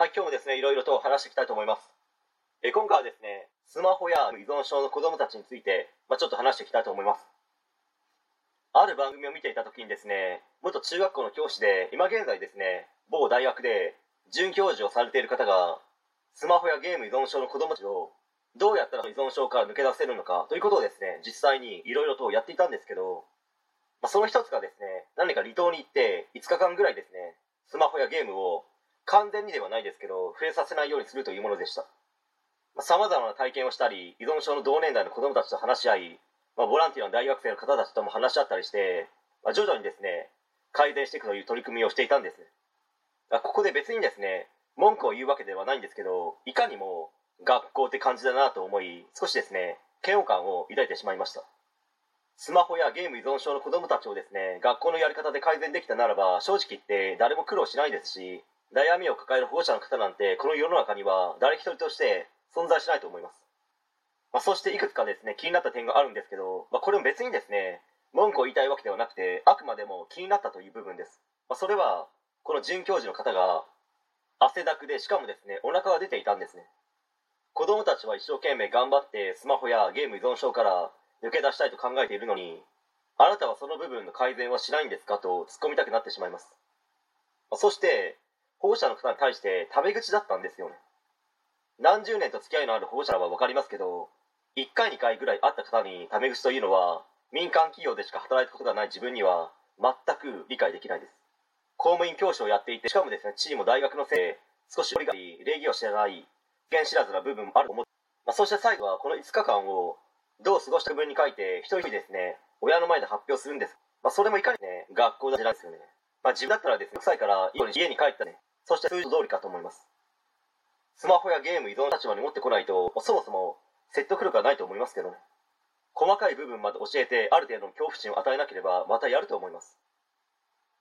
はい、今日もですね、いろいろと話していきたいと思います。え今回はですね、スマホや依存症の子供たちについて、まあ、ちょっと話していきたいと思います。ある番組を見ていた時にですね、元中学校の教師で、今現在ですね、某大学で准教授をされている方が、スマホやゲーム依存症の子供たちをどうやったら依存症から抜け出せるのかということをですね、実際にいろいろとやっていたんですけど、まあ、その一つがですね、何か離島に行って5日間ぐらいですね、スマホやゲームを完全にではないですけど増えさせないようにするというものでした。さまざ、まな体験をしたり依存症の同年代の子どもたちと話し合い、まあ、ボランティアの大学生の方たちとも話し合ったりして、まあ、徐々にですね改善していくという取り組みをしていたんです。ここで別にですね文句を言うわけではないんですけどいかにも学校って感じだなと思い少しですね嫌悪感を抱いてしまいました。スマホやゲーム依存症の子どもたちをですね学校のやり方で改善できたならば正直言って誰も苦労しないですし悩みを抱える保護者の方なんてこの世の中には誰一人として存在しないと思います、まあ、そしていくつかですね気になった点があるんですけど、まあ、これも別にですね文句を言いたいわけではなくてあくまでも気になったという部分です、まあ、それはこの准教授の方が汗だくでしかもですねお腹が出ていたんですね。子供たちは一生懸命頑張ってスマホやゲーム依存症から抜け出したいと考えているのにあなたはその部分の改善はしないんですかと突っ込みたくなってしまいます。そして保護者の方に対してタメ口だったんですよね。何十年と付き合いのある保護者は分かりますけど1回2回ぐらい会った方にタメ口というのは民間企業でしか働いたことがない自分には全く理解できないです。公務員教師をやっていてしかもですね地位も大学のせいで少し礼儀を知らない危険知らずな部分もあると思って、まあ、そして最後はこの5日間をどう過ごした分に書いて一人ですね親の前で発表するんです、まあ、それもいかにね学校だじなんですよね。まあ、自分だったらですね、6歳から家に帰ったね、そして通常通りかと思います。スマホやゲーム依存立場に持ってこないとそもそも説得力がないと思いますけどね。細かい部分まで教えてある程度の恐怖心を与えなければまたやると思います。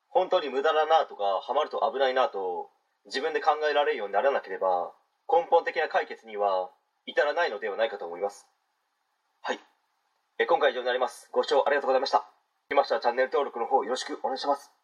本当に無駄だなとかハマると危ないなと自分で考えられるようにならなければ根本的な解決には至らないのではないかと思います。はい。え今回以上になります。ご視聴ありがとうございました。よましたらチャンネル登録の方よろしくお願いします。